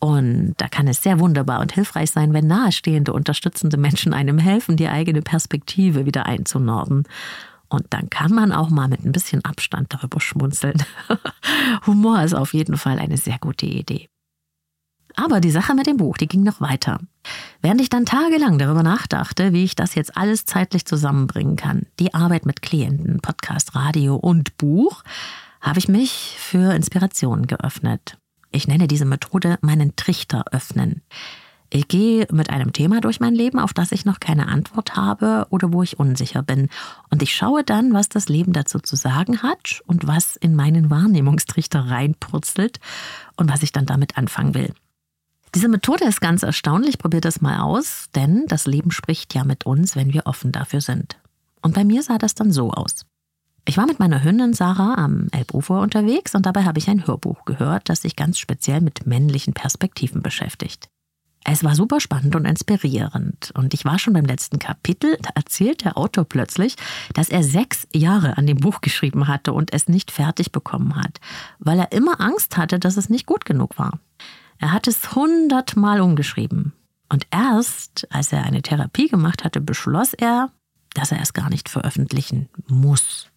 Und da kann es sehr wunderbar und hilfreich sein, wenn nahestehende, unterstützende Menschen einem helfen, die eigene Perspektive wieder einzunorden. Und dann kann man auch mal mit ein bisschen Abstand darüber schmunzeln. *laughs* Humor ist auf jeden Fall eine sehr gute Idee. Aber die Sache mit dem Buch, die ging noch weiter. Während ich dann tagelang darüber nachdachte, wie ich das jetzt alles zeitlich zusammenbringen kann, die Arbeit mit Klienten, Podcast, Radio und Buch, habe ich mich für Inspirationen geöffnet. Ich nenne diese Methode meinen Trichter öffnen. Ich gehe mit einem Thema durch mein Leben, auf das ich noch keine Antwort habe oder wo ich unsicher bin. Und ich schaue dann, was das Leben dazu zu sagen hat und was in meinen Wahrnehmungstrichter reinpurzelt und was ich dann damit anfangen will. Diese Methode ist ganz erstaunlich, probiert das mal aus, denn das Leben spricht ja mit uns, wenn wir offen dafür sind. Und bei mir sah das dann so aus. Ich war mit meiner Hündin Sarah am Elbufer unterwegs und dabei habe ich ein Hörbuch gehört, das sich ganz speziell mit männlichen Perspektiven beschäftigt. Es war super spannend und inspirierend. Und ich war schon beim letzten Kapitel, da erzählt der Autor plötzlich, dass er sechs Jahre an dem Buch geschrieben hatte und es nicht fertig bekommen hat, weil er immer Angst hatte, dass es nicht gut genug war. Er hat es hundertmal umgeschrieben. Und erst, als er eine Therapie gemacht hatte, beschloss er, dass er es gar nicht veröffentlichen muss.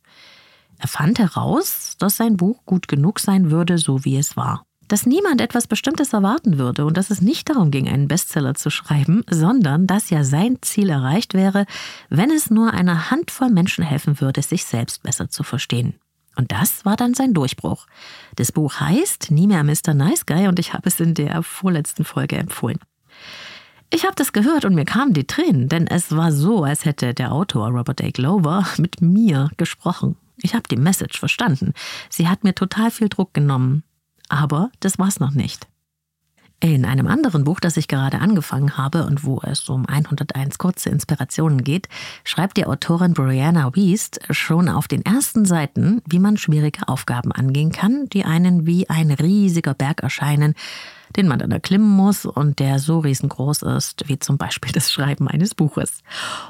Er fand heraus, dass sein Buch gut genug sein würde, so wie es war. Dass niemand etwas Bestimmtes erwarten würde und dass es nicht darum ging, einen Bestseller zu schreiben, sondern dass ja sein Ziel erreicht wäre, wenn es nur einer Handvoll Menschen helfen würde, sich selbst besser zu verstehen. Und das war dann sein Durchbruch. Das Buch heißt Nie mehr Mr. Nice Guy und ich habe es in der vorletzten Folge empfohlen. Ich habe das gehört und mir kamen die Tränen, denn es war so, als hätte der Autor Robert A. Glover mit mir gesprochen. Ich habe die Message verstanden. Sie hat mir total viel Druck genommen. Aber das war's noch nicht. In einem anderen Buch, das ich gerade angefangen habe und wo es um 101 kurze Inspirationen geht, schreibt die Autorin Brianna Wiest schon auf den ersten Seiten, wie man schwierige Aufgaben angehen kann, die einen wie ein riesiger Berg erscheinen, den man dann erklimmen muss und der so riesengroß ist, wie zum Beispiel das Schreiben eines Buches.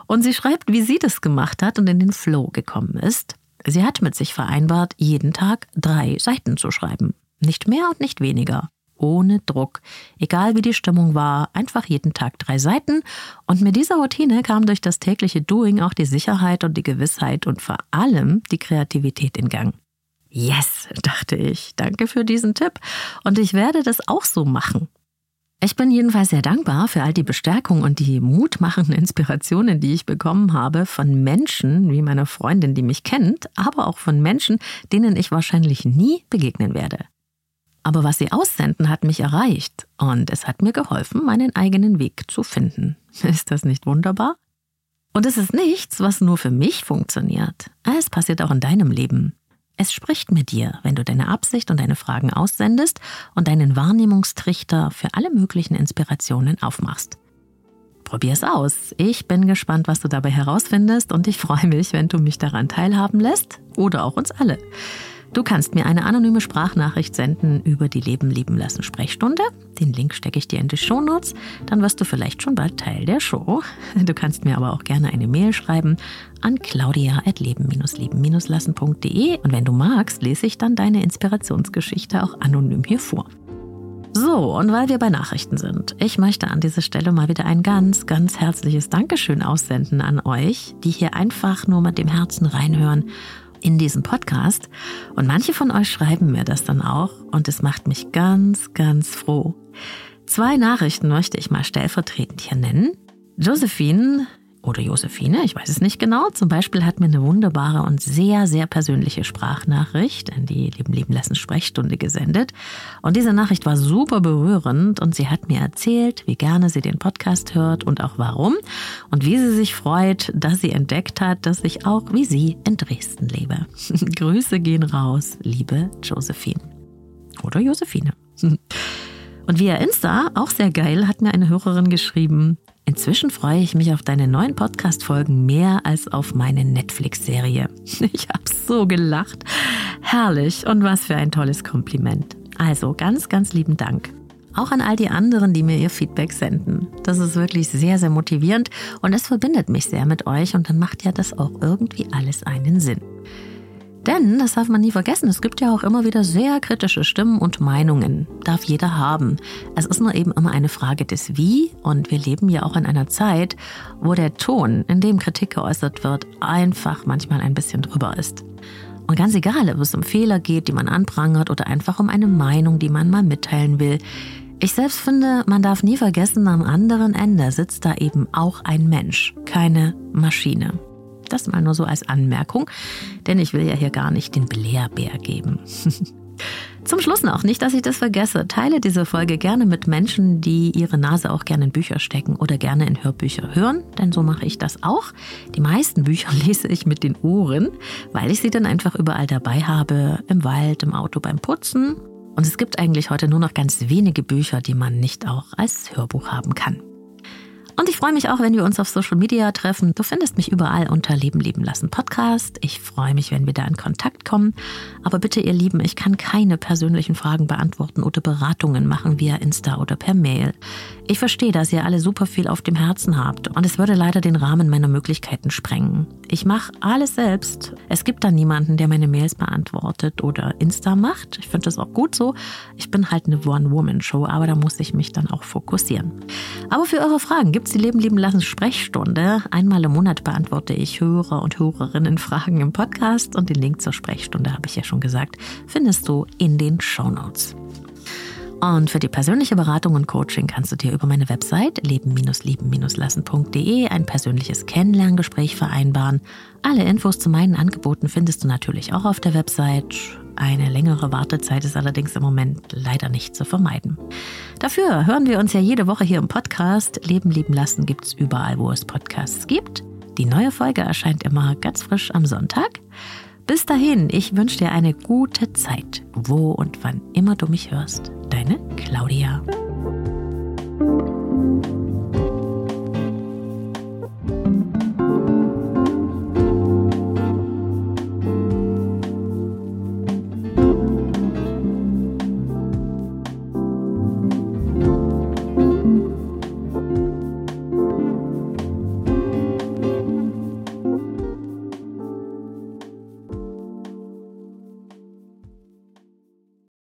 Und sie schreibt, wie sie das gemacht hat und in den Flow gekommen ist. Sie hat mit sich vereinbart, jeden Tag drei Seiten zu schreiben. Nicht mehr und nicht weniger ohne Druck. Egal wie die Stimmung war, einfach jeden Tag drei Seiten. Und mit dieser Routine kam durch das tägliche Doing auch die Sicherheit und die Gewissheit und vor allem die Kreativität in Gang. Yes, dachte ich. Danke für diesen Tipp. Und ich werde das auch so machen. Ich bin jedenfalls sehr dankbar für all die Bestärkung und die mutmachenden Inspirationen, die ich bekommen habe von Menschen wie meiner Freundin, die mich kennt, aber auch von Menschen, denen ich wahrscheinlich nie begegnen werde. Aber was sie aussenden, hat mich erreicht und es hat mir geholfen, meinen eigenen Weg zu finden. *laughs* Ist das nicht wunderbar? Und es ist nichts, was nur für mich funktioniert. Es passiert auch in deinem Leben. Es spricht mit dir, wenn du deine Absicht und deine Fragen aussendest und deinen Wahrnehmungstrichter für alle möglichen Inspirationen aufmachst. Probier's aus. Ich bin gespannt, was du dabei herausfindest und ich freue mich, wenn du mich daran teilhaben lässt oder auch uns alle. Du kannst mir eine anonyme Sprachnachricht senden über die Leben lieben lassen Sprechstunde. Den Link stecke ich dir in die Shownotes. Dann wirst du vielleicht schon bald Teil der Show. Du kannst mir aber auch gerne eine Mail schreiben an claudia.leben-lieben-lassen.de und wenn du magst, lese ich dann deine Inspirationsgeschichte auch anonym hier vor. So, und weil wir bei Nachrichten sind, ich möchte an dieser Stelle mal wieder ein ganz, ganz herzliches Dankeschön aussenden an euch, die hier einfach nur mit dem Herzen reinhören in diesem Podcast. Und manche von euch schreiben mir das dann auch und es macht mich ganz, ganz froh. Zwei Nachrichten möchte ich mal stellvertretend hier nennen. Josephine oder Josephine, ich weiß es nicht genau. Zum Beispiel hat mir eine wunderbare und sehr, sehr persönliche Sprachnachricht in die Leben leben lassen Sprechstunde gesendet. Und diese Nachricht war super berührend und sie hat mir erzählt, wie gerne sie den Podcast hört und auch warum und wie sie sich freut, dass sie entdeckt hat, dass ich auch wie sie in Dresden lebe. *laughs* Grüße gehen raus, liebe Josephine. Oder Josephine. *laughs* Und via Insta, auch sehr geil, hat mir eine Hörerin geschrieben, Inzwischen freue ich mich auf deine neuen Podcast-Folgen mehr als auf meine Netflix-Serie. *laughs* Ich habe so gelacht. Herrlich und was für ein tolles Kompliment. Also ganz, ganz lieben Dank. Auch an all die anderen, die mir ihr Feedback senden. Das ist wirklich sehr, sehr motivierend und es verbindet mich sehr mit euch und dann macht ja das auch irgendwie alles einen Sinn. Denn, das darf man nie vergessen, es gibt ja auch immer wieder sehr kritische Stimmen und Meinungen. Darf jeder haben. Es ist nur eben immer eine Frage des Wie und wir leben ja auch in einer Zeit, wo der Ton, in dem Kritik geäußert wird, einfach manchmal ein bisschen drüber ist. Und ganz egal, ob es um Fehler geht, die man anprangert oder einfach um eine Meinung, die man mal mitteilen will. Ich selbst finde, man darf nie vergessen, am anderen Ende sitzt da eben auch ein Mensch, keine Maschine. Das mal nur so als Anmerkung, denn ich will ja hier gar nicht den Belehrbär geben. *laughs* Zum Schluss noch, nicht, dass ich das vergesse, teile diese Folge gerne mit Menschen, die ihre Nase auch gerne in Bücher stecken oder gerne in Hörbücher hören, denn so mache ich das auch. Die meisten Bücher *laughs* lese ich mit den Ohren, weil ich sie dann einfach überall dabei habe, im Wald, im Auto, beim Putzen. Und es gibt eigentlich heute nur noch ganz wenige Bücher, die man nicht auch als Hörbuch haben kann. Und ich freue mich auch, wenn wir uns auf Social Media treffen. Du findest mich überall unter Leben leben lassen Podcast. Ich freue mich, wenn wir da in Kontakt kommen. Aber bitte, ihr Lieben, ich kann keine persönlichen Fragen beantworten oder Beratungen machen via Insta oder per Mail. Ich verstehe, dass ihr alle super viel auf dem Herzen habt und es würde leider den Rahmen meiner Möglichkeiten sprengen. Ich mache alles selbst. Es gibt da niemanden, der meine Mails beantwortet oder Insta macht. Ich finde das auch gut so. Ich bin halt eine One-Woman-Show, aber da muss ich mich dann auch fokussieren. Aber für eure Fragen gibt es die Leben lieben lassen Sprechstunde. Einmal im Monat beantworte ich Hörer und Hörerinnen Fragen im Podcast und den Link zur Sprechstunde, habe ich ja schon gesagt, findest du in den Show Notes. Und für die persönliche Beratung und Coaching kannst du dir über meine Website leben-lieben-lassen.de ein persönliches Kennenlerngespräch vereinbaren. Alle Infos zu meinen Angeboten findest du natürlich auch auf der Website. Eine längere Wartezeit ist allerdings im Moment leider nicht zu vermeiden. Dafür hören wir uns ja jede Woche hier im Podcast. Leben lieben lassen gibt es überall, wo es Podcasts gibt. Die neue Folge erscheint immer ganz frisch am Sonntag. Bis dahin, ich wünsche dir eine gute Zeit, wo und wann immer du mich hörst. Deine Claudia.